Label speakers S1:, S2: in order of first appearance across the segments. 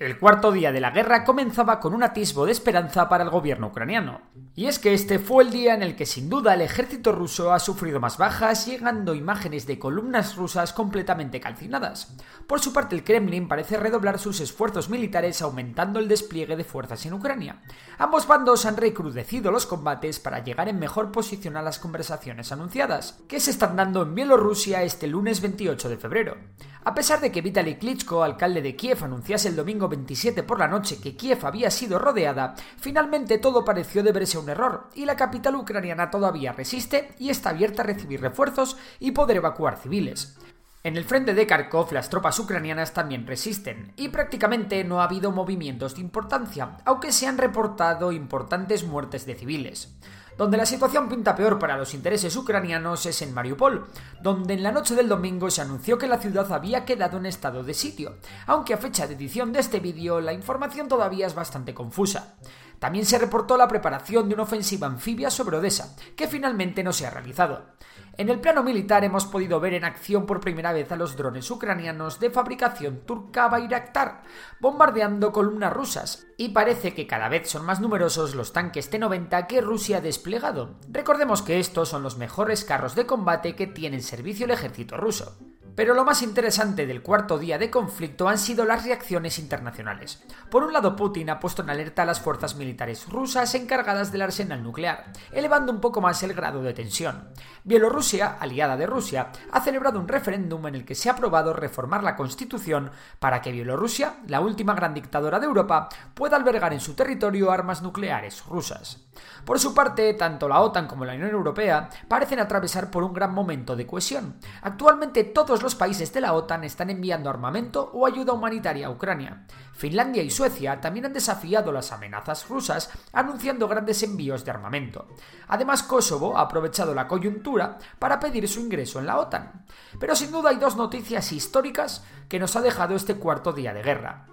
S1: El cuarto día de la guerra comenzaba con un atisbo de esperanza para el gobierno ucraniano. Y es que este fue el día en el que sin duda el ejército ruso ha sufrido más bajas, llegando imágenes de columnas rusas completamente calcinadas. Por su parte, el Kremlin parece redoblar sus esfuerzos militares aumentando el despliegue de fuerzas en Ucrania. Ambos bandos han recrudecido los combates para llegar en mejor posición a las conversaciones anunciadas, que se están dando en Bielorrusia este lunes 28 de febrero. A pesar de que Vitaly Klitschko, alcalde de Kiev, anunciase el domingo 27 por la noche que Kiev había sido rodeada, finalmente todo pareció deberse a un error y la capital ucraniana todavía resiste y está abierta a recibir refuerzos y poder evacuar civiles. En el frente de Kharkov las tropas ucranianas también resisten y prácticamente no ha habido movimientos de importancia, aunque se han reportado importantes muertes de civiles. Donde la situación pinta peor para los intereses ucranianos es en Mariupol, donde en la noche del domingo se anunció que la ciudad había quedado en estado de sitio, aunque a fecha de edición de este vídeo la información todavía es bastante confusa. También se reportó la preparación de una ofensiva anfibia sobre Odessa, que finalmente no se ha realizado. En el plano militar hemos podido ver en acción por primera vez a los drones ucranianos de fabricación turca Bayraktar, bombardeando columnas rusas, y parece que cada vez son más numerosos los tanques T-90 que Rusia ha desplegado. Recordemos que estos son los mejores carros de combate que tiene en servicio el ejército ruso. Pero lo más interesante del cuarto día de conflicto han sido las reacciones internacionales. Por un lado, Putin ha puesto en alerta a las fuerzas militares rusas encargadas del arsenal nuclear, elevando un poco más el grado de tensión. Bielorrusia, aliada de Rusia, ha celebrado un referéndum en el que se ha aprobado reformar la constitución para que Bielorrusia, la última gran dictadura de Europa, pueda albergar en su territorio armas nucleares rusas. Por su parte, tanto la OTAN como la Unión Europea parecen atravesar por un gran momento de cohesión. Actualmente todos los países de la OTAN están enviando armamento o ayuda humanitaria a Ucrania. Finlandia y Suecia también han desafiado las amenazas rusas anunciando grandes envíos de armamento. Además, Kosovo ha aprovechado la coyuntura para pedir su ingreso en la OTAN. Pero sin duda hay dos noticias históricas que nos ha dejado este cuarto día de guerra.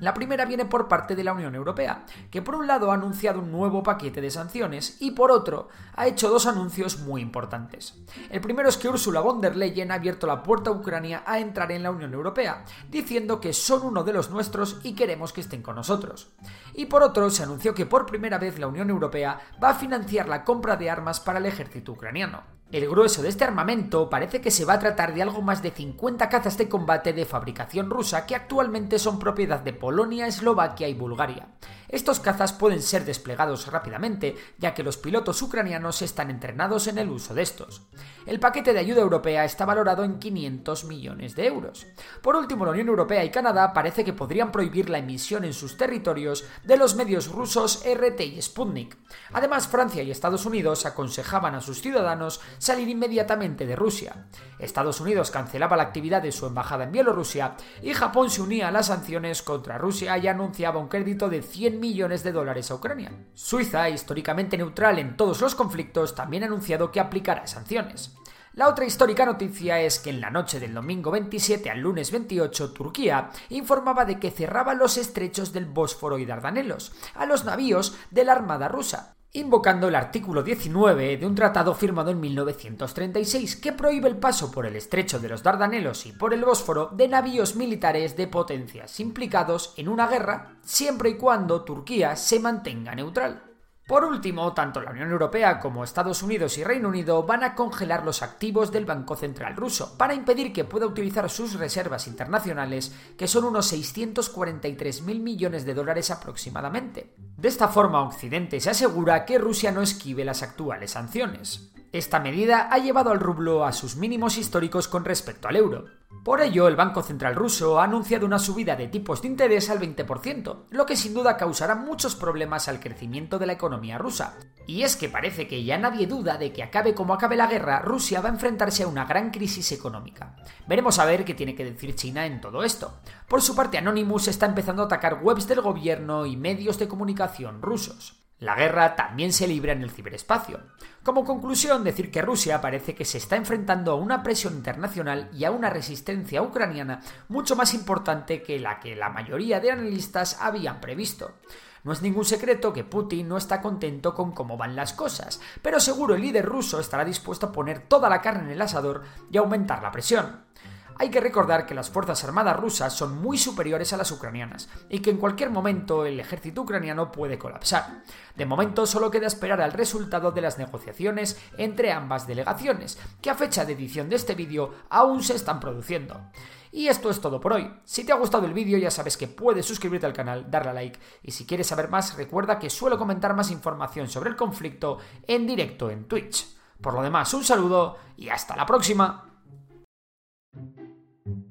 S1: La primera viene por parte de la Unión Europea, que por un lado ha anunciado un nuevo paquete de sanciones y por otro ha hecho dos anuncios muy importantes. El primero es que Ursula von der Leyen ha abierto la puerta a Ucrania a entrar en la Unión Europea, diciendo que son uno de los nuestros y queremos que estén con nosotros. Y por otro se anunció que por primera vez la Unión Europea va a financiar la compra de armas para el ejército ucraniano. El grueso de este armamento parece que se va a tratar de algo más de 50 cazas de combate de fabricación rusa que actualmente son propiedad de Polonia, Eslovaquia y Bulgaria. Estos cazas pueden ser desplegados rápidamente, ya que los pilotos ucranianos están entrenados en el uso de estos. El paquete de ayuda europea está valorado en 500 millones de euros. Por último, la Unión Europea y Canadá parece que podrían prohibir la emisión en sus territorios de los medios rusos RT y Sputnik. Además, Francia y Estados Unidos aconsejaban a sus ciudadanos salir inmediatamente de Rusia. Estados Unidos cancelaba la actividad de su embajada en Bielorrusia y Japón se unía a las sanciones contra Rusia y anunciaba un crédito de 100 millones de dólares a Ucrania. Suiza, históricamente neutral en todos los conflictos, también ha anunciado que aplicará sanciones. La otra histórica noticia es que en la noche del domingo 27 al lunes 28, Turquía informaba de que cerraba los estrechos del Bósforo y Dardanelos a los navíos de la Armada rusa invocando el artículo 19 de un tratado firmado en 1936 que prohíbe el paso por el estrecho de los Dardanelos y por el Bósforo de navíos militares de potencias implicados en una guerra siempre y cuando Turquía se mantenga neutral. Por último, tanto la Unión Europea como Estados Unidos y Reino Unido van a congelar los activos del Banco Central ruso para impedir que pueda utilizar sus reservas internacionales, que son unos 643.000 millones de dólares aproximadamente. De esta forma, Occidente se asegura que Rusia no esquive las actuales sanciones. Esta medida ha llevado al rublo a sus mínimos históricos con respecto al euro. Por ello, el Banco Central ruso ha anunciado una subida de tipos de interés al 20%, lo que sin duda causará muchos problemas al crecimiento de la economía rusa. Y es que parece que ya nadie duda de que acabe como acabe la guerra, Rusia va a enfrentarse a una gran crisis económica. Veremos a ver qué tiene que decir China en todo esto. Por su parte, Anonymous está empezando a atacar webs del gobierno y medios de comunicación rusos. La guerra también se libra en el ciberespacio. Como conclusión, decir que Rusia parece que se está enfrentando a una presión internacional y a una resistencia ucraniana mucho más importante que la que la mayoría de analistas habían previsto. No es ningún secreto que Putin no está contento con cómo van las cosas, pero seguro el líder ruso estará dispuesto a poner toda la carne en el asador y aumentar la presión. Hay que recordar que las Fuerzas Armadas rusas son muy superiores a las ucranianas y que en cualquier momento el ejército ucraniano puede colapsar. De momento solo queda esperar al resultado de las negociaciones entre ambas delegaciones, que a fecha de edición de este vídeo aún se están produciendo. Y esto es todo por hoy. Si te ha gustado el vídeo ya sabes que puedes suscribirte al canal, darle a like y si quieres saber más recuerda que suelo comentar más información sobre el conflicto en directo en Twitch. Por lo demás, un saludo y hasta la próxima.